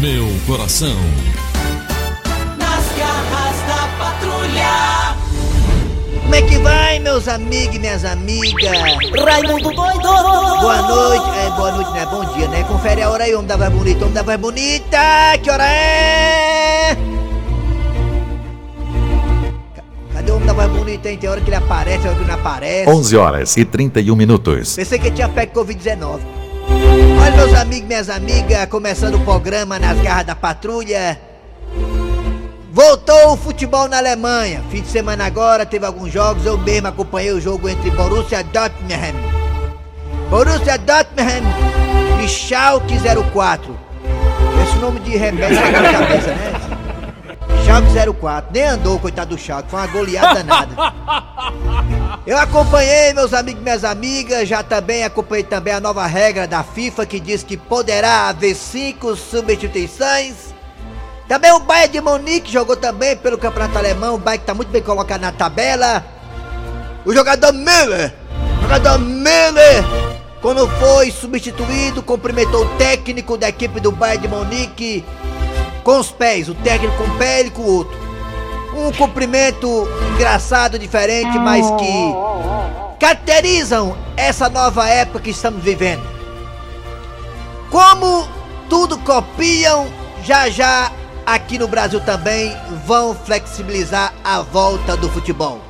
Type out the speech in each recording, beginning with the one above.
meu coração. Nas garras da patrulha. Como é que vai, meus amigos e minhas amigas? Raimundo doido. Boa noite. É, boa noite, não é bom dia, né? Confere a hora aí, homem da voz bonita, homem da voz bonita. Que hora é? Ca- Cadê o homem da voz bonita, hein? Tem hora que ele aparece, tem hora que ele não aparece. 11 horas e 31 minutos. Pensei que tinha pego Covid-19. Meus amigos, minhas amigas, começando o programa nas garras da patrulha. Voltou o futebol na Alemanha. Fim de semana agora teve alguns jogos. Eu mesmo acompanhei o jogo entre Borussia Dortmund. Borussia Dortmund e Schalke 04. Esse nome de tá na cabeça, né? Schalke 04. Nem andou, coitado do Schalke. Foi uma goleada danada. Eu acompanhei, meus amigos e minhas amigas, já também acompanhei também a nova regra da FIFA que diz que poderá haver cinco substituições. Também o Bayern de Munique jogou também pelo Campeonato Alemão, o Bayern que tá muito bem colocado na tabela. O jogador Müller, o jogador Müller, quando foi substituído, cumprimentou o técnico da equipe do Bayern de Munique com os pés, o técnico com um pé e com o outro. Um cumprimento engraçado, diferente, mas que caracterizam essa nova época que estamos vivendo. Como tudo copiam, já já aqui no Brasil também vão flexibilizar a volta do futebol.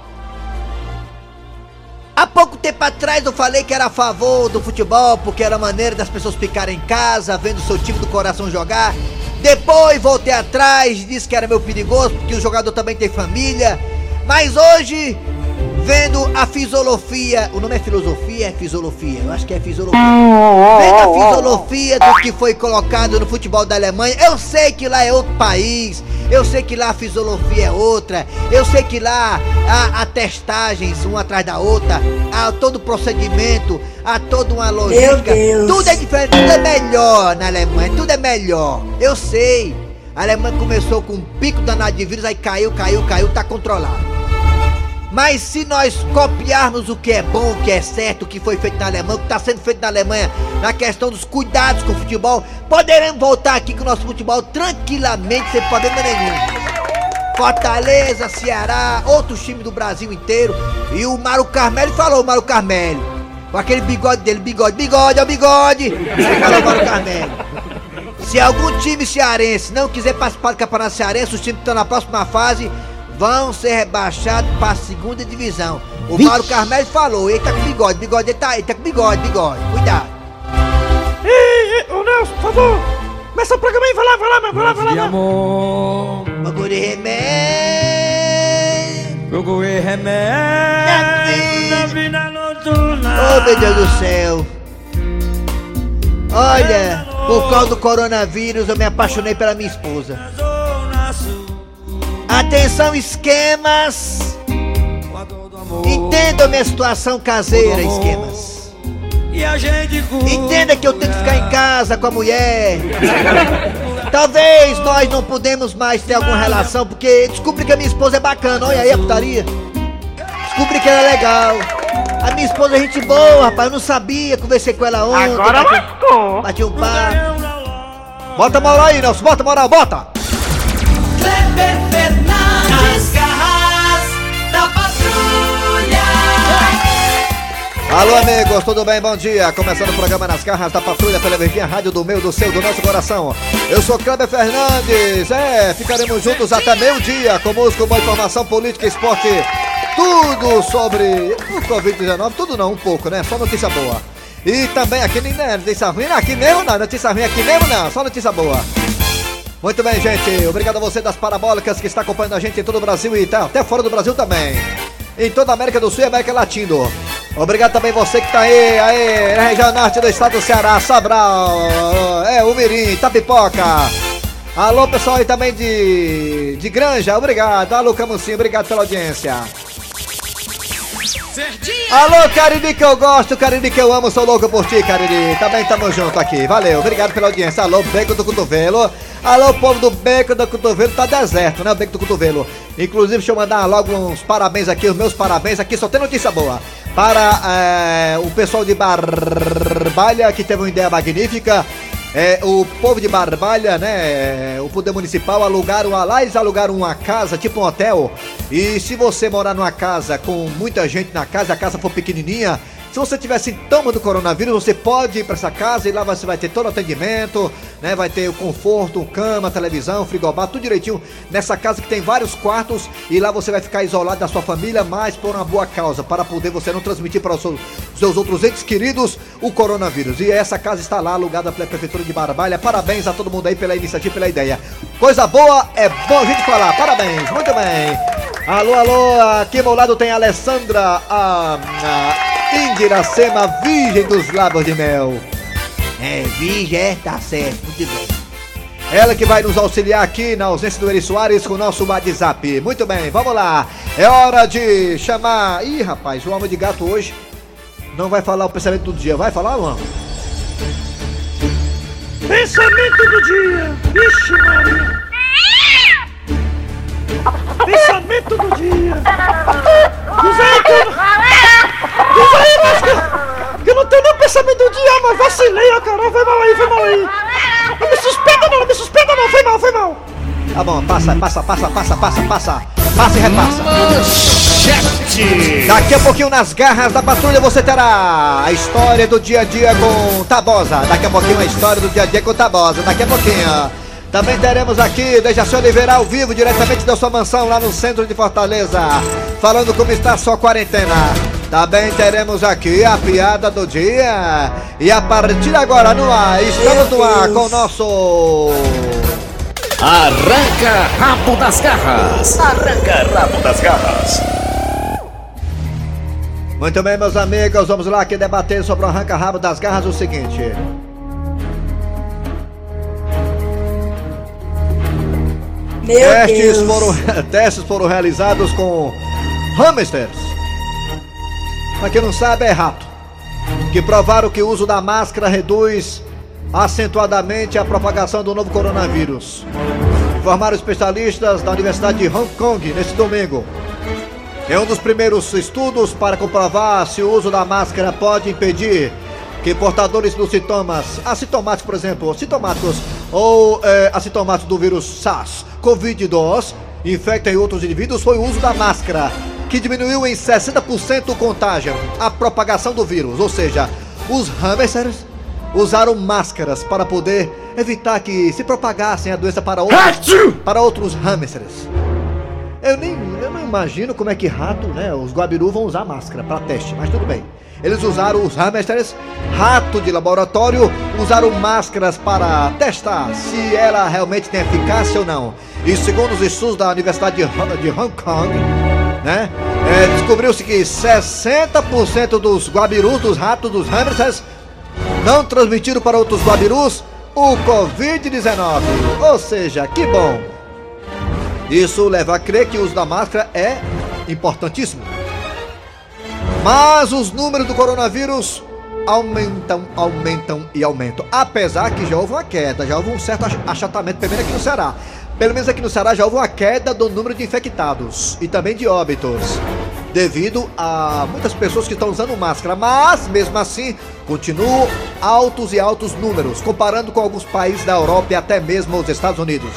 Há pouco tempo atrás eu falei que era a favor do futebol porque era a maneira das pessoas ficarem em casa, vendo seu time do coração jogar. Depois voltei atrás, disse que era meio perigoso porque o jogador também tem família. Mas hoje, vendo a fisiologia, o nome é filosofia, é fisiologia, eu acho que é fisiologia. Vendo a fisiologia do que foi colocado no futebol da Alemanha, eu sei que lá é outro país, eu sei que lá a fisiologia é outra, eu sei que lá há, há testagens uma atrás da outra, há todo o procedimento, há toda uma logística. Tudo é diferente, tudo é melhor na Alemanha, tudo é melhor. Eu sei. A Alemanha começou com um pico danado de vírus, aí caiu, caiu, caiu, tá controlado. Mas se nós copiarmos o que é bom, o que é certo, o que foi feito na Alemanha, o que está sendo feito na Alemanha, na questão dos cuidados com o futebol, poderemos voltar aqui com o nosso futebol tranquilamente, sem problema nenhum. Fortaleza, Ceará, outros times do Brasil inteiro. E o Mário Carmelo falou, o Mário Carmelo. Com aquele bigode dele, bigode, bigode, o bigode. Falou, Mário Carmelo. Se algum time cearense não quiser participar do Campeonato Cearense, os times que estão na próxima fase vão ser rebaixados para a segunda divisão. O Mauro Carmelo falou, ele tá com bigode, bigode, ele tá, ele tá com bigode, bigode, cuidado. Ei, ei, ô Nelson, por favor. Começa o programa aí, vai lá, vai lá, vai lá, vai lá. vai lá. amor, de remédio. procurei remédio na vida noturna. Oh meu Deus do céu. Olha, por causa do coronavírus eu me apaixonei pela minha esposa. Atenção, esquemas. Entenda a minha situação caseira, esquemas. E a gente cura. Entenda que eu tenho que ficar em casa com a mulher. Talvez nós não podemos mais ter alguma relação, porque descobri que a minha esposa é bacana. Olha aí a putaria. Descobri que ela é legal. A minha esposa é gente boa, rapaz. Eu não sabia. Conversei com ela ontem. Agora bati, lascou. bati um loja. Bota moral aí, Nelson. Bota moral, bota. Kleber Alô, amigos, tudo bem? Bom dia. Começando o programa Nas Carras da Patrulha pela Verdinha Rádio do meu, do seu, do nosso coração. Eu sou Kleber Fernandes. É, ficaremos juntos até meio-dia com música, boa informação, política, esporte, tudo sobre o Covid-19. Tudo não, um pouco, né? Só notícia boa. E também aqui né, notícia ruim, aqui mesmo não, notícia ruim aqui mesmo não, só notícia boa. Muito bem, gente. Obrigado a você das parabólicas que está acompanhando a gente em todo o Brasil e tá, até fora do Brasil também. Em toda a América do Sul e América Latina. Obrigado também você que está aí, aí, na região norte do estado do Ceará, Sobral, é, Umirim, Tapipoca. Alô, pessoal aí também de, de Granja, obrigado. Alô, Camucinho, obrigado pela audiência. Alô, Cariri que eu gosto, Cariri que eu amo, sou louco por ti, Cariri. Também tamo junto aqui, valeu, obrigado pela audiência. Alô, Beco do Cotovelo. Alô, povo do Beco do Cotovelo, tá deserto, né, o Beco do Cotovelo. Inclusive, deixa eu mandar logo uns parabéns aqui, os meus parabéns aqui, só tem notícia boa. Para eh, o pessoal de Barbalha, que teve uma ideia magnífica é, o povo de Barbalha, né, o poder municipal alugaram, lá eles alugaram uma casa, tipo um hotel, e se você morar numa casa com muita gente na casa, a casa for pequenininha, se você tiver sintoma do coronavírus, você pode ir para essa casa e lá você vai ter todo o atendimento, né? Vai ter o conforto, cama, televisão, frigobar, tudo direitinho nessa casa que tem vários quartos e lá você vai ficar isolado da sua família, mas por uma boa causa, para poder você não transmitir para os seus, outros entes queridos o coronavírus. E essa casa está lá alugada pela prefeitura de Barbalha. Parabéns a todo mundo aí pela iniciativa, pela ideia. Coisa boa, é bom a gente falar. Parabéns, muito bem. Alô, alô, aqui ao meu lado tem a Alessandra, a, a Indiracema, virgem dos lábios de mel. É, virgem, é, tá certo, muito bem. Ela que vai nos auxiliar aqui na ausência do Eri Soares com o nosso WhatsApp. Muito bem, vamos lá. É hora de chamar. Ih, rapaz, o alma de gato hoje não vai falar o pensamento do dia. Vai falar, Luan? Pensamento do dia. Vixe, Maria. Pensamento do dia. Aí que eu... Não tenho nem pensamento do dia, mas vacilei, ó, cara. Foi mal aí, foi mal aí. Não me suspenda não, não me suspenda não. Foi mal, foi mal. Tá bom, passa, passa, passa, passa, passa, passa. Passa e repassa. Daqui a pouquinho nas garras da patrulha você terá a história do dia a dia com Tabosa. Daqui a pouquinho a história do dia a dia com Tabosa. Daqui a pouquinho. Também teremos aqui Dejaci Oliveira ao vivo, diretamente da sua mansão lá no centro de Fortaleza, falando como está a sua quarentena. Também teremos aqui a piada do dia. E a partir de agora no ar, estamos no ar com o nosso. Arranca rabo das garras. Arranca rabo das garras. Muito bem, meus amigos, vamos lá aqui debater sobre o arranca-rabo das garras o seguinte. Meu testes Deus. foram, testes foram realizados com hamsters. Pra quem não sabe, é rato. Que provaram que o uso da máscara reduz acentuadamente a propagação do novo coronavírus. Informaram especialistas da Universidade de Hong Kong neste domingo. É um dos primeiros estudos para comprovar se o uso da máscara pode impedir que portadores dos sintomas assintomáticos, por exemplo, sintomáticos ou eh, assintomáticos do vírus SARS-CoV-2 infectem outros indivíduos foi o uso da máscara, que diminuiu em 60% o contágio, a propagação do vírus. Ou seja, os hamsters usaram máscaras para poder evitar que se propagassem a doença para outros, para outros hamsters. Eu nem eu não imagino como é que rato, né? Os guabiru vão usar máscara para teste, mas tudo bem. Eles usaram os hamsters, rato de laboratório, usaram máscaras para testar se ela realmente tem eficácia ou não. E segundo os estudos da Universidade de Hong de Hong Kong, né? é, Descobriu-se que 60% dos guabirus, dos ratos, dos hamsters, não transmitiram para outros guabirus o Covid-19. Ou seja, que bom. Isso leva a crer que o uso da máscara é importantíssimo. Mas os números do coronavírus aumentam, aumentam e aumentam. Apesar que já houve uma queda, já houve um certo ach- achatamento, menos aqui no Ceará. Pelo menos aqui no Ceará já houve uma queda do número de infectados e também de óbitos. Devido a muitas pessoas que estão usando máscara, mas mesmo assim continuam altos e altos números, comparando com alguns países da Europa e até mesmo os Estados Unidos.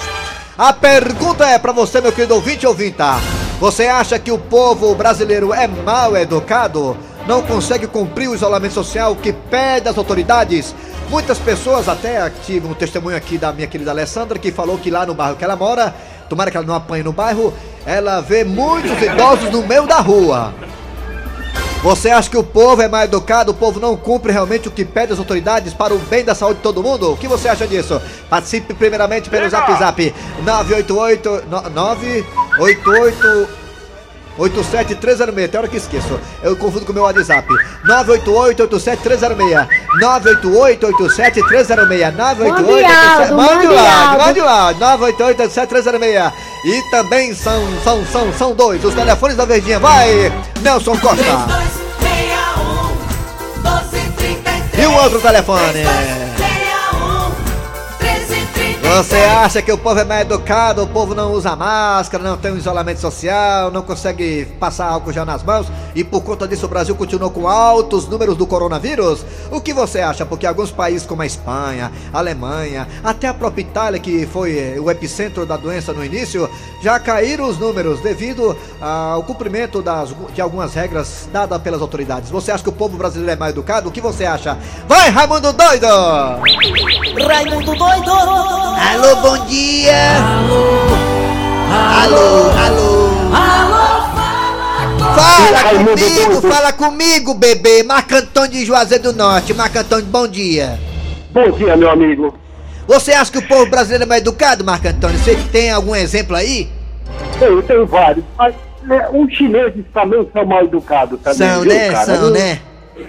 A pergunta é pra você, meu querido ouvinte e ouvinta. Você acha que o povo brasileiro é mal educado? Não consegue cumprir o isolamento social que pede as autoridades? Muitas pessoas, até tive um testemunho aqui da minha querida Alessandra, que falou que lá no bairro que ela mora, tomara que ela não apanhe no bairro, ela vê muitos idosos no meio da rua. Você acha que o povo é mal educado, o povo não cumpre realmente o que pede as autoridades para o bem da saúde de todo mundo? O que você acha disso? Participe primeiramente pelo Zap Zap 988 no- 988 87306, tem hora que esqueço. Eu confundo com o meu WhatsApp. 988-87306. 988-87306. 988 Mande o mande áudio. 988-87306. E também são, são, são, são dois. Os telefones da Verdinha. Vai, Nelson Costa. 3261 1233 E o outro telefone? 3261 1333 Você acha que o povo é mal educado, o povo não usa máscara, não tem um isolamento social, não consegue passar álcool gel nas mãos e por conta disso o Brasil continuou com altos números do coronavírus? O que você acha? Porque alguns países como a Espanha, a Alemanha, até a própria Itália, que foi eh, o epicentro da doença no início, já caíram os números devido ao cumprimento das, de algumas regras dadas pelas autoridades. Você acha que o povo brasileiro é mal educado? O que você acha? Vai, Raimundo Doido! Raimundo doido! Alô, bom dia! Alô, alô! Alô, Fala comigo, fala comigo, bebê! Marco Antônio de Juazeiro do Norte. Marco Antônio, bom dia. Bom dia, meu amigo. Você acha que o povo brasileiro é mais educado, Marco Antônio? Você tem algum exemplo aí? Eu tenho vários. Mas é, os chineses também são mal educados também. São, viu, né? cara? São, né?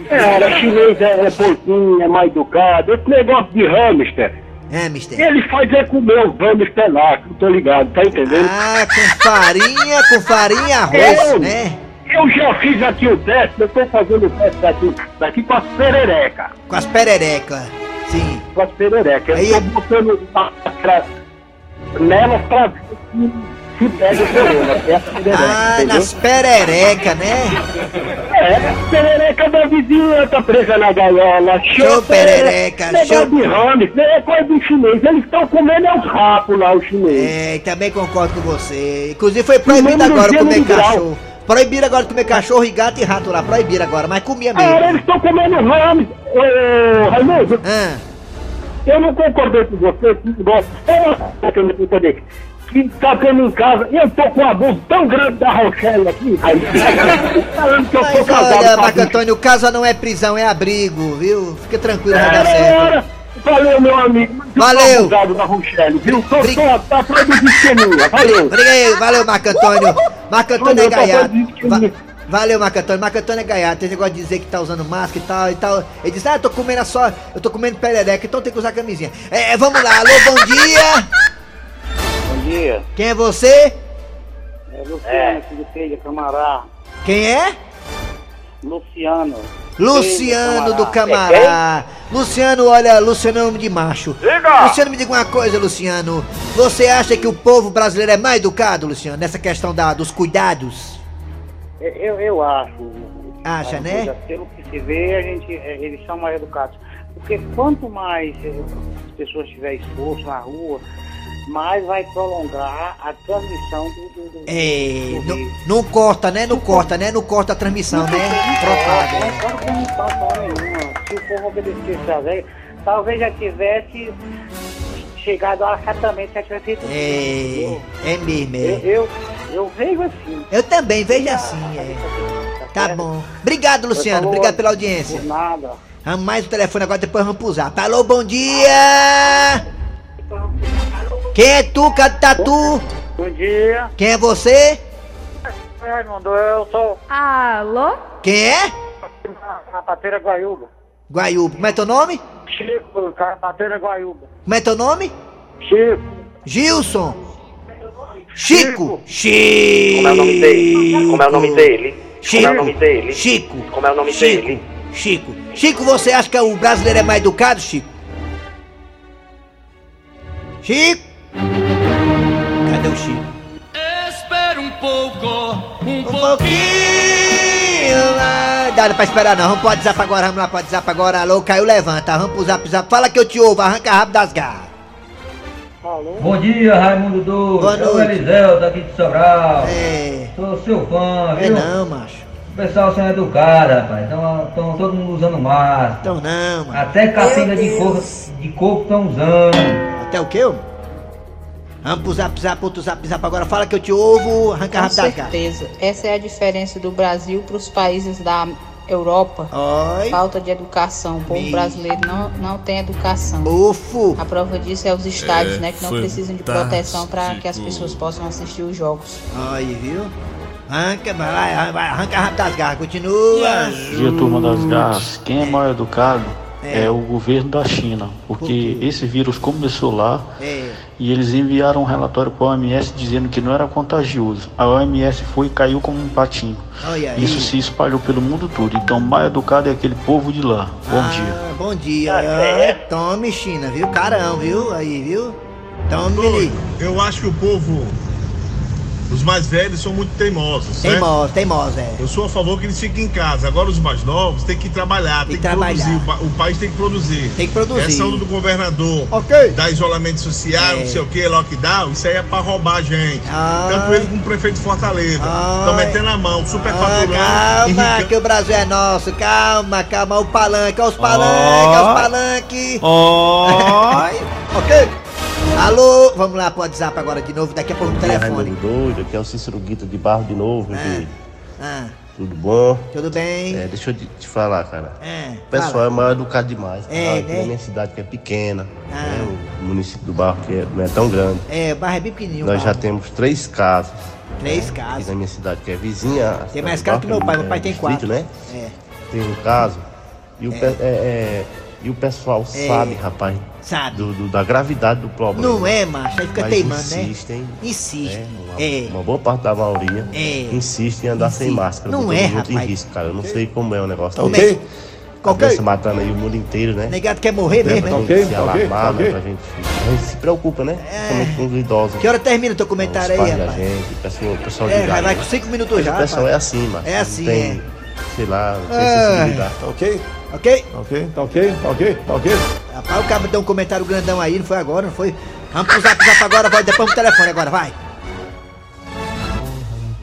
Cara, chinês é, é bonzinho, é mal educado. Esse negócio de hamster, É, mister. ele faz é comer os hamster lá, que eu tô ligado, tá entendendo? Ah, com farinha, com farinha arroz, Eu- né? Eu já fiz aqui o teste, eu tô fazendo o teste daqui, daqui com as pererecas. Com as pererecas. Sim. Com as pererecas. Aí- Eu tô botando máscara nelas pra ver se, pega o corona, é essa perereca, Ah, entendeu? nas pererecas, né? É, perereca da tá presa na gaiola. Show, perereca, Negócio show. de hamster, é coisa do chinês. Eles estão comendo é os rapos lá, os chineses. É, também concordo com você. Inclusive foi proibido mesmo agora comer cachorro. Proibiram agora comer cachorro e gato e rato lá. Proibiram agora, mas comia Cara, mesmo. eles estão comendo hamster. Ô, Raimundo, Ah, eu não concordei com você. É que eu não concordei. Que tá tendo em casa, eu tô com um abuso tão grande da Rochelle aqui, Raimundo. Falando que eu mas tô casado olha, Marco. Antônio, o caso não é prisão, é abrigo, viu? Fica tranquilo, vai dar certo. Cara, Valeu, meu amigo. Tô Valeu. abusado da Rochelle, viu? Tô Bri- só, tá produzindo esqueminha. Valeu. Obrigado, valeu, Marco Antônio. Marco Antônio é gaiato. Valeu, Marco Antônio. Marco Antônio é gaiato. Tem esse negócio de dizer que tá usando máscara e tal e tal. Ele diz, ah, eu tô comendo só, eu tô comendo perereca, então tem que usar camisinha. É, é, vamos lá, alô, bom dia. Bom dia, Quem é você? é Luciano, filho Filho, Camará. Quem é? Luciano. Luciano do Camará. Luciano, olha, Luciano é nome de macho. Diga! Luciano, me diga uma coisa, Luciano. Você acha que o povo brasileiro é mais educado, Luciano, nessa questão da, dos cuidados? Eu, eu acho. Acha, né? coisa, Pelo que se vê, a gente, é, eles são mais educados. Porque quanto mais é, as pessoas tiverem esforço na rua, mais vai prolongar a transmissão do, do, do, É, do não, não corta, né? Não corta, né? Não corta a transmissão, né? Propaga. Não pode transmissão nenhuma. Se o povo obedecesse a lei, talvez já tivesse chegado ao acatamento, já tivesse feito É, é mesmo, Eu, é. eu, eu vejo assim. Eu também vejo assim, é. Tá bom. Obrigado, Luciano. Obrigado pela audiência. Por nada. Vamos mais o telefone agora, depois vamos pro zap. Alô, bom dia! Quem é tu, Tatu? Bom dia. Quem é você? Raimundo, eu sou Alô? Quem é? Carpateira Guaiúba. Guaiúba. Como é teu nome? Chico, Carpateira Guaiúba. Como é teu nome? Chico. Gilson. Chico. Chico. Como é o nome dele? Como é o nome dele? Chico. Como é o nome dele? Chico. Como é o nome Chico. dele? Chico. Chico, você acha que o brasileiro é mais educado, Chico? Chico? Chico? Espera um pouco, um Um pouquinho lá. Dá pra esperar não, vamos pro WhatsApp agora, vamos lá pro WhatsApp agora. Alô, caiu, levanta, vamos pro zap, zap. Fala que eu te ouvo, arranca rápido das garras. Bom dia, Raimundo Doido. Boa É o noite. Eliseu daqui de Sobral. É, Sou seu fã, é viu? não, macho. O pessoal são educados, rapaz. Estão todo mundo usando máscara. Então não, mano. Até capinga de coco de coco estão usando. Até o quê? ô? Vamos pro zap, zap, outro zap, zap agora. Fala que eu te ouvo, arranca Com certeza. Essa é a diferença do Brasil para os países da Europa. Oi. Falta de educação. O povo Me- brasileiro não, não tem educação. Ufo. A prova disso é os estádios, É, né? Que não precisam de proteção para que as pessoas possam assistir os jogos. Aí, viu? Arranca, vai vai, arranca rápido das garras. Continua. Dia, turma das garras. Quem é mal educado É. é, o governo da China, porque esse vírus começou lá É. e eles enviaram um relatório para a OMS dizendo que não era contagioso. A OMS foi e caiu como um patinho. Olha aí. Isso se espalhou pelo mundo todo. Então, mal educado é aquele povo de lá. Bom ah, dia. Bom dia. Ah, tome, China, viu? Carão, viu? Aí, viu? Então, Doido, eu acho que o povo, os mais velhos são muito teimosos, né? Teimoso, teimoso, é. Eu sou a favor que eles fiquem em casa. Agora os mais novos têm que trabalhar, tem, que trabalhar. produzir. O, pa- o país tem que produzir. Tem que produzir. Essa onda do governador Ok. dar isolamento social, É. não sei o que, lockdown, isso aí é pra roubar a gente. Ah. Tanto ele como o prefeito de Fortaleza. Ah. Estão metendo a mão, superfaturando. Ah, calma, que o Brasil é nosso. Calma, calma. O palanque, olha os palanques, olha os palanques. ok? Alô, vamos lá pro WhatsApp agora de novo, daqui a pouco no telefone. Raimundo doido, aqui é o Cícero Guita de Barro de novo, querido. Ah, Tudo bom? tudo bem? É, deixa eu te, falar, cara. É, O pessoal fala. é mal educado demais. É, cara. Aqui né? na minha cidade que é pequena, Ah. né, o município do Barro que é- não é tão grande. É, o barro é bem pequenininho. Nós já temos três casas. Três Aqui casas. na minha cidade que é vizinha. Tem mais casa que meu pai, é meu pai tem distrito, quatro. né? É. Tem um caso. E o, pe- é, é, e o pessoal É. sabe, rapaz. Sabe. do- do- da gravidade do problema. Não é, macho, aí fica Mas teimando, né? insistem, Insiste. né? Uma, É. uma boa parte da maioria É. insiste em andar sem Insiste. máscara. Não é, rapaz. risco, cara. Eu não sei como é o negócio. Tá ok? A Ok. doença matando aí o mundo inteiro, né? Negado quer morrer mesmo, né? se alarmar, né? Pra gente, a gente se preocupa, né? Principalmente com os idosos. Que hora termina o teu comentário aí, rapaz? gente, o pessoal, pessoal É, de vai, né? com cinco minutos já, O pessoal é assim, mano. É assim, Não tem, sei lá, não tem sensibilidade. Ok? Ok? Ok, tá ok, tá ok, tá ok. Rapaz, o cara deu um comentário grandão aí, não foi agora, não foi? Vamos pro zap zap agora, vai, depois pro telefone agora, vai.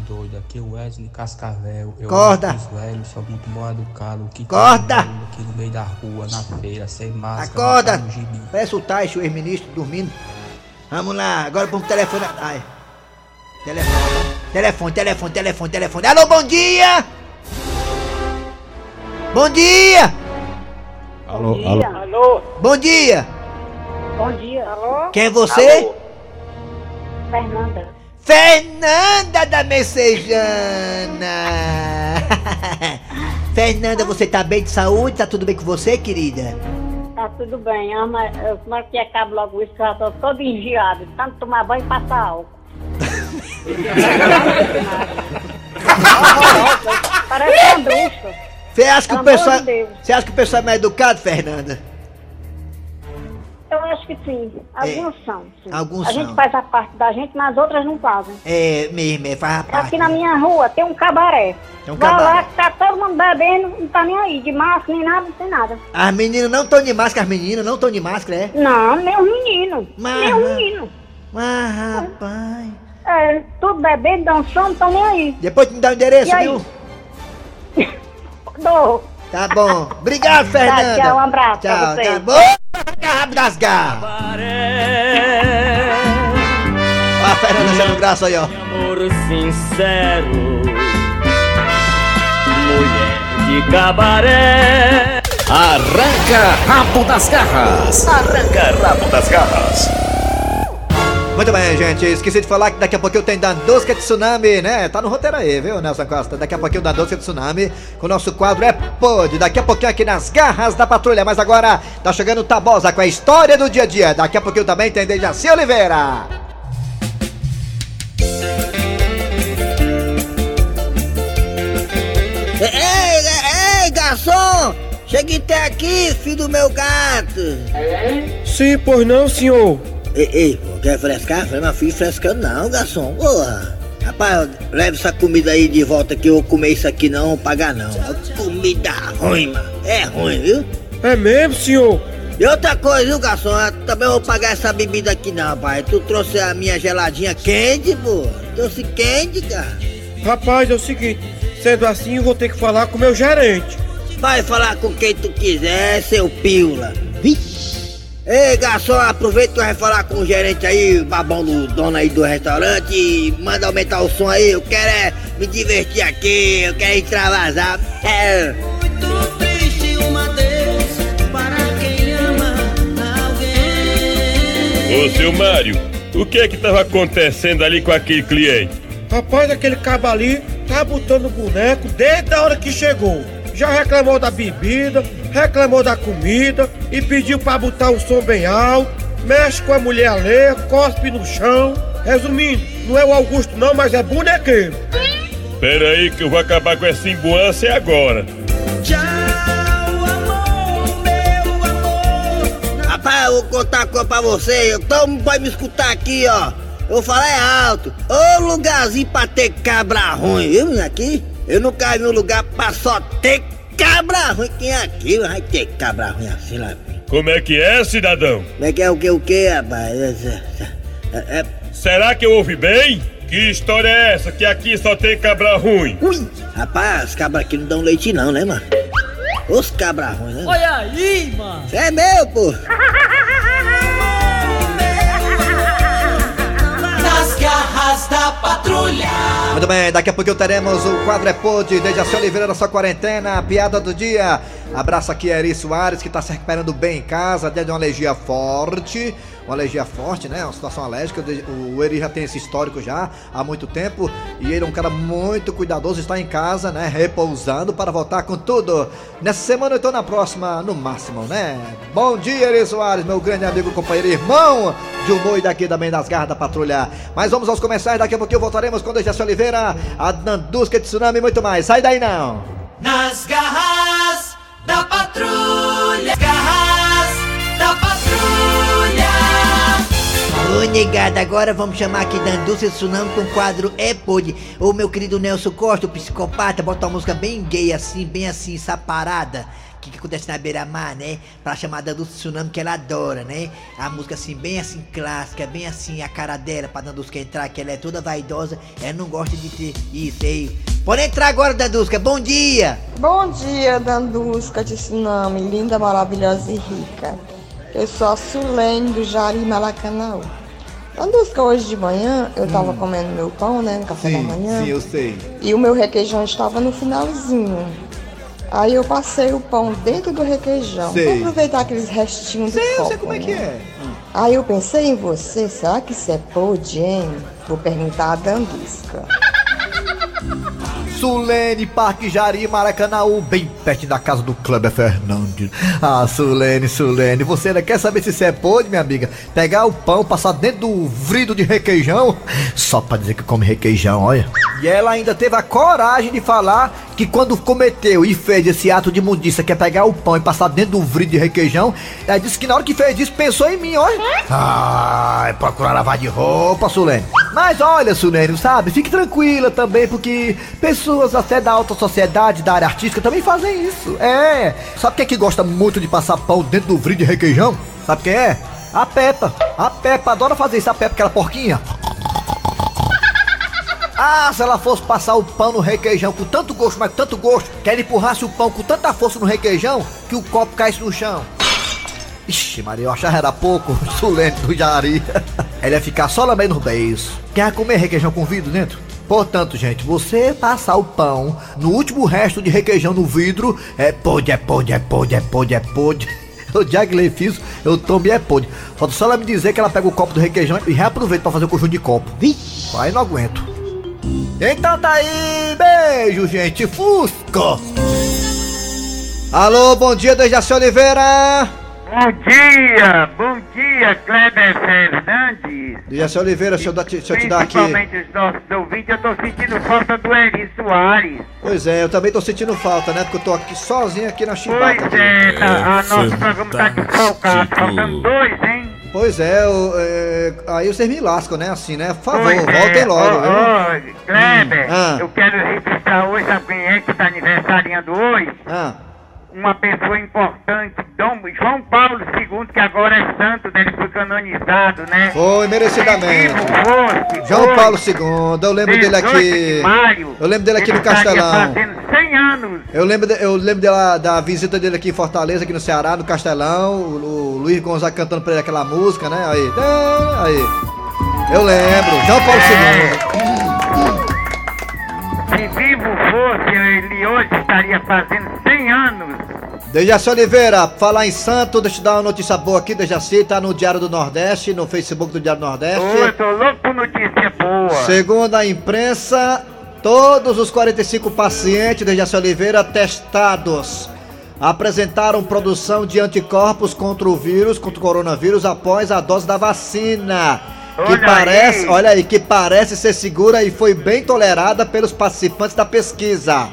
doido, aqui é o Wesley Cascavel. Eu Corda. amo os velhos, sou muito bom educado. Que Corda. Aqui no meio da rua, na feira, sem máscara. Acorda! gibi. Parece o Taicho, o ex-ministro, dormindo. Vamos lá, agora vamos pro telefone. Ai. Telefone, telefone, telefone, telefone, telefone. Alô, bom dia! Bom dia! Alô, Dia. Alô? Bom dia! Bom dia. Alô? Quem é você? Fernanda. Fernanda da Messejana! Fernanda, você tá bem de saúde? Tá tudo bem com você, querida? Tá tudo bem, ama, eu tomara que acabe logo isso, que eu já tô todo engiado. Tanto tomar banho e passar álcool. Parece uma bruxa. Você acha que o amor pessoal. de. Você acha que o pessoal é mais educado, Fernanda? Eu acho que sim. Alguns são. sim. Alguns a são. gente faz a parte da gente, mas outras não fazem. É, mesmo, é, faz a parte. Aqui na minha rua tem um cabaré. Tem um Vai cabaré. lá que tá todo mundo bebendo, não tá nem aí, de máscara nem nada, não tem nada. As meninas não estão de máscara, as meninas não estão de máscara, é? Não, nem os meninos. Mas- Nem os meninos. Mas, rapaz. É, tudo bebendo, dançando, não tão nem aí. Depois tu me dá o endereço, E viu? Dou. Tá bom. Obrigado, Fernanda. tchau, um abraço pra Tchau, vocês. tá bom? Rabo das garras. Ó a Fernanda sendo graça aí, ó. Amor sincero, mulher de cabaré. Arranca rabo das garras. Arranca rabo das garras. Muito bem, gente. Esqueci de falar que daqui a pouquinho tem Dandosca de Tsunami, né? Tá no roteiro aí, viu, Nelson Costa? Daqui a pouquinho Dandosca de Tsunami com o nosso quadro É Pod. Daqui a pouquinho aqui nas garras da patrulha. Mas agora tá chegando o Tabosa com a história do dia a dia. Daqui a pouquinho também tem Dejaci Oliveira. Ei, ei, garçom! Chegue até aqui, filho do meu gato! Sim, pois não, senhor. Ei, ei, pô, quer frescar? Falei, meu filho, frescando não, garçom. Porra! Rapaz, leve essa comida aí de volta que eu vou comer isso aqui não, vou pagar não. Comida ruim, mano. É ruim, viu? É mesmo, senhor? E outra coisa, viu, garçom? Eu também vou pagar essa bebida aqui não, pai. Tu trouxe a minha geladinha quente, pô. Trouxe quente, cara. Rapaz, é o seguinte, sendo assim, eu vou ter que falar com o meu gerente. Vai falar com quem tu quiser, seu piula. Ei, garçom, aproveita que vai falar com o gerente aí, babão do dono aí do restaurante e manda aumentar o som aí. Eu quero é me divertir aqui, eu quero extravasar. É. triste um adeus para quem ama alguém. Ô, seu Mário, o que é que tava acontecendo ali com aquele cliente? Rapaz, aquele cabo ali tá botando boneco desde a hora que chegou. Já reclamou da bebida, reclamou da comida e pediu pra botar o som bem alto, mexe com a mulher alheia, cospe no chão. Resumindo, não é o Augusto não, mas é bonequeiro. Pera aí que eu vou acabar com essa imbuância agora. Rapaz, o, vou contar uma coisa pra você. Então pode me escutar aqui, ó. Eu vou falar é alto. Ô lugarzinho pra ter cabra ruim, viu? Aqui? Eu nunca vi um lugar pra só ter cabra ruim. É aqui vai ter cabra ruim assim lá? Como é que é, cidadão? Como é que é o que, o que, rapaz? É, é, é, Será que eu ouvi bem? Que história é essa que aqui só tem cabra ruim? Ui, rapaz, os cabras aqui não dão leite não, né, mano? Os cabra ruins, né? Olha aí, mano. Cê é meu, pô. Nas garras da patrulha. Muito bem, daqui a pouquinho teremos o quadro é Pod, Dejaci Oliveira na sua quarentena, a piada do dia. Abraço aqui a Eri Soares, que tá se recuperando bem em casa, dia de uma alergia forte. Uma alergia forte, né? Uma situação alérgica. O Eri já tem esse histórico já há muito tempo. E ele é um cara muito cuidadoso, está em casa, né? Repousando para voltar com tudo. Nessa semana tô na próxima, no máximo, né? Bom dia, Eri Soares, meu grande amigo, companheiro e irmão de humor e daqui também das garras da patrulha. Mas vamos aos comerciais, daqui a pouquinho voltaremos com Dejaci Oliveira, a Nandusca de Tsunami e muito mais. Sai daí não! Nas garras da patrulha. Garras da patrulha. Ô negada, agora vamos chamar aqui da Indústria Tsunami com o quadro É Pod. Ô meu querido Nelson Costa, o psicopata, bota uma música bem gay assim, bem assim, saparada. Que, que acontece na beira-mar, né? Pra chamar da Indústria Tsunami que ela adora, né? A música assim, bem assim, clássica, bem assim, a cara dela pra Dandusca entrar, que ela é toda vaidosa, ela não gosta de ter isso aí. Pode entrar agora, Dandusca, bom dia! Bom dia, Dandusca de Tsunami, linda, maravilhosa e rica. Eu sou a Sulene do Jari Malacanaú. Dandusca, hoje de manhã eu tava comendo meu pão, né, no café da manhã. Hum. sim, eu sei. E o meu requeijão estava no finalzinho. Aí eu passei o pão dentro do requeijão. Sei. Pra aproveitar aqueles restinhos Sei, do eu copo, sei como é que né? é. Aí eu pensei em você, será que isso é pode, hein? Vou perguntar a Dandusca. Sulene, Parque Jari, Maracanãú, bem perto da casa do Kleber Fernandes. Ah, Sulene, Sulene, você ainda quer saber se isso é podre, minha amiga? Pegar o pão, passar dentro do vrido de requeijão, só pra dizer que come requeijão, olha. E ela ainda teve a coragem de falar que quando cometeu e fez esse ato de imundícia, que é pegar o pão e passar dentro do vrido de requeijão, ela disse que na hora que fez isso, pensou em mim, olha. Ai, procurar lavar de roupa, Sulene. Mas olha, Sulene, sabe, fique tranquila também, porque pessoas até da alta sociedade, da área artística, também fazem isso. É. Sabe quem é que gosta muito de passar pão dentro do vrido de requeijão? Sabe quem é? A Peppa. A Peppa adora fazer isso, a Peppa, aquela porquinha. Ah, se ela fosse passar o pão no requeijão com tanto gosto, mas tanto gosto, que ela empurrasse o pão com tanta força no requeijão, que o copo caísse no chão. Ixi, Maria, eu achava era pouco, sulente do Jari. Ela ia ficar só lambendo os beijos. Quer comer requeijão com vidro dentro? Portanto, gente, você passar o pão no último resto de requeijão no vidro, é pode, é pode, é pode, é pode, é pode. O Jagley fiz, eu também é pode. Falta só ela me dizer que ela pega o copo do requeijão e reaproveita pra fazer o conjunto de copo. Vixe, aí não aguento. Então tá aí, beijo, gente, Fusca! Alô, bom dia, Dejaci Oliveira! Bom dia, bom dia, Kleber Fernandes. Dejaci Oliveira, deixa eu, dar- deixa eu te dar aqui. Principalmente os nossos ouvintes, eu tô sentindo falta do Eri Soares. Pois é, eu também tô sentindo falta, né? Porque eu tô aqui sozinho aqui na chibata. Pois é, tá, a nosso programa tá desfalcado, faltando dois, hein? Pois é, eu, é, aí vocês me lascam, né? Assim, né? Por favor, Pois é, voltem logo, ó, viu? ó, Kleber, Hum, ah. eu quero registrar hoje, sabe quem é que tá aniversariando hoje? Ah. Uma pessoa importante, Dom João Paulo II, que agora é santo, né? Ele foi canonizado, né? Foi, merecidamente. Fosse, João foi. Paulo II, eu lembro dele 18 aqui. de maio, Eu lembro dele aqui no Castelão. estaria fazendo 100 anos. Eu lembro, de- eu lembro dela, da visita dele aqui em Fortaleza, aqui no Ceará, no Castelão. O, o Luiz Gonzaga cantando pra ele aquela música, né? Aí, é, aí. Eu lembro, João Paulo II. Se vivo fosse, ele hoje estaria fazendo 100 anos. Dejaci Oliveira, falar em santo, deixa eu dar uma notícia boa aqui, Dejaci, tá no Diário do Nordeste, no Facebook do Diário do Nordeste. Eu tô louco por notícia boa. Segundo a imprensa, todos os 45 pacientes de Jaci Oliveira testados apresentaram produção de anticorpos contra o vírus, contra o coronavírus, após a dose da vacina. Que Olha parece, aí. olha aí, que parece ser segura e foi bem tolerada pelos participantes da pesquisa.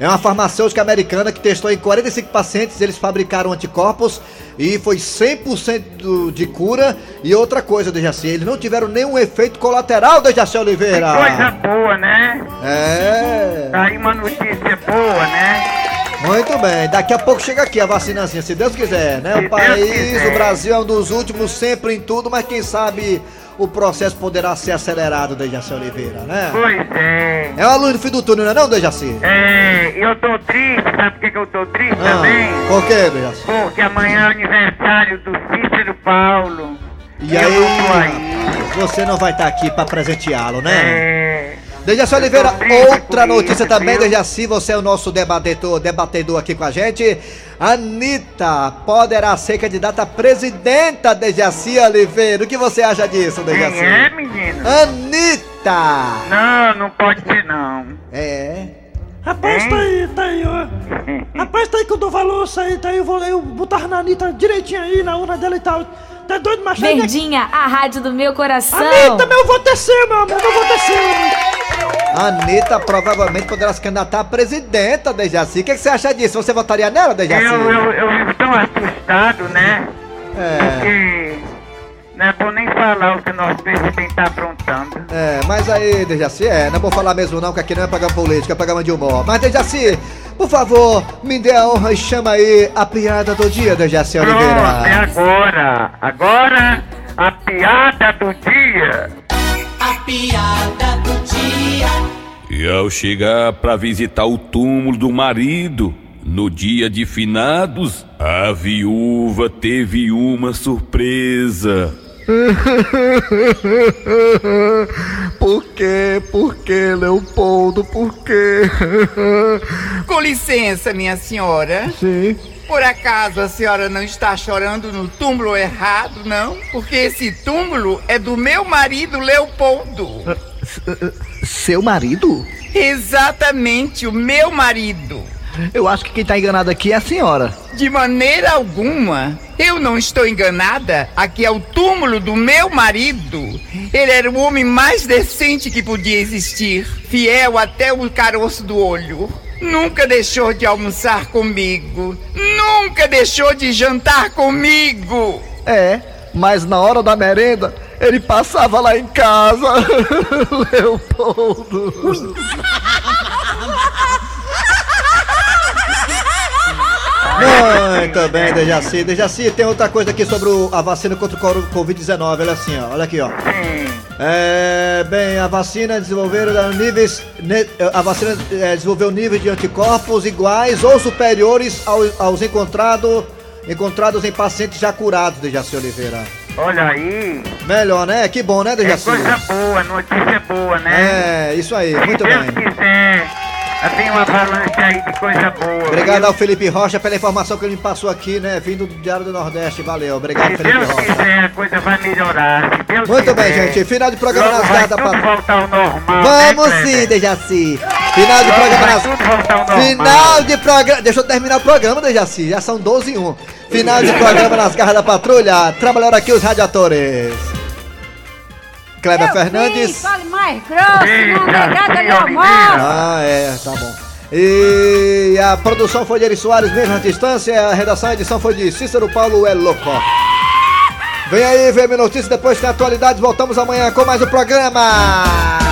É uma farmacêutica americana que testou em 45 pacientes, eles fabricaram anticorpos e foi 100% de cura. E outra coisa, Dejaci, eles não tiveram nenhum efeito colateral, Dejaci Oliveira. Coisa boa, né? É. Tá aí uma notícia boa, né? Muito bem, daqui a pouco chega aqui a vacinazinha, se Deus quiser, né? Se o país, o Brasil é um dos últimos sempre em tudo, mas quem sabe o processo poderá ser acelerado, Dejaci Oliveira, né? Pois é. É uma luz no fim do túnel, não é não, Dejaci? É, eu tô triste, sabe por que, que eu tô triste Ah, também? por quê, Dejaci? Porque amanhã é aniversário do Cícero Paulo. E eu aí, aí. você não vai estar aqui pra presenteá-lo, né? É. Dejaci Oliveira, triste outra notícia também? Dejaci, você é o nosso debatedor, debatedor aqui com a gente. Anitta poderá ser candidata a presidenta, Dejaci Oliveira. O que você acha disso, Dejaci? Quem é, menino? Anitta! Não, não pode ser não. É. Rapaz, tá aí, tá aí, ó. Rapaz, tá aí que eu dou valor, isso aí, tá aí, eu vou eu botar na Anitta direitinho aí, na urna dela e tal. Tá doido, né? Verdinha, a rádio do meu coração. Anitta, meu voto é seu, meu amor, meu voto é seu. Anitta provavelmente poderá se candidatar a presidenta, Dejaci. O que, que você acha disso? Você votaria nela, Dejaci? Eu, eu, eu vivo tão assustado, né? É. Porque não é bom nem falar o que o nosso presidente tá aprontando. É, mas aí, Dejaci, é, não vou falar mesmo não, que aqui não é programa político, é programa de humor. Mas, Dejaci, por favor, me dê a honra e chama aí a piada do dia, Dejaci Pronto, é Oliveira. agora. Agora, a piada do dia. A piada do dia. E ao chegar pra visitar o túmulo do marido, no dia de finados, a viúva teve uma surpresa. Por quê? Por quê, Leopoldo? Por quê? Com licença, minha senhora. Sim. Por acaso a senhora não está chorando no túmulo errado, não? Porque esse túmulo é do meu marido Leopoldo. Seu marido? Exatamente, o meu marido. Eu acho que quem tá enganado aqui é a senhora. De maneira alguma. Eu não estou enganada. Aqui é o túmulo do meu marido. Ele era o homem mais decente que podia existir. Fiel até o caroço do olho. Nunca deixou de almoçar comigo. Nunca deixou de jantar comigo. É, mas na hora da merenda, ele passava lá em casa. Leopoldo. Muito bem, Dejaci. Dejaci, tem outra coisa aqui sobre o- a vacina contra o coro- Covid-19. Olha assim, ó. Olha aqui, ó. É, bem, a vacina desenvolveram níveis. a vacina é, desenvolveu níveis de anticorpos iguais ou superiores ao- aos encontrado, encontrados em pacientes já curados, Dejaci Oliveira. Olha aí. Melhor, né? Que bom, né, É Dejaci? coisa boa, notícia boa, né? É, isso aí, muito Se Deus bem. quiser, vem uma avalanche aí de coisa boa. Obrigado viu? ao Felipe Rocha pela informação que ele me passou aqui, né? Vindo do Diário do Nordeste. Valeu, obrigado, Se Felipe Deus Rocha. quiser, a coisa vai melhorar. Se Deus Muito bem, quiser. gente. Final de programa nas garras da patrulha. voltar ao normal, Vamos né, sim? Dejaci. Final de Logo programa nas... tudo. Final de programa. Deixa eu terminar o programa, Dejaci. Já são 12 e 1. Final de programa nas garras da patrulha. Trabalharam aqui os radiadores. Kleber Fernandes. Fale mais grosso, não negada de almoço. Ah, é, tá bom. E a produção foi de Eri Soares, mesmo à distância. A redação e a edição foi de Cícero Paulo é louco. Vem aí, vem minha notícia, depois tem atualidades. Voltamos amanhã com mais um programa.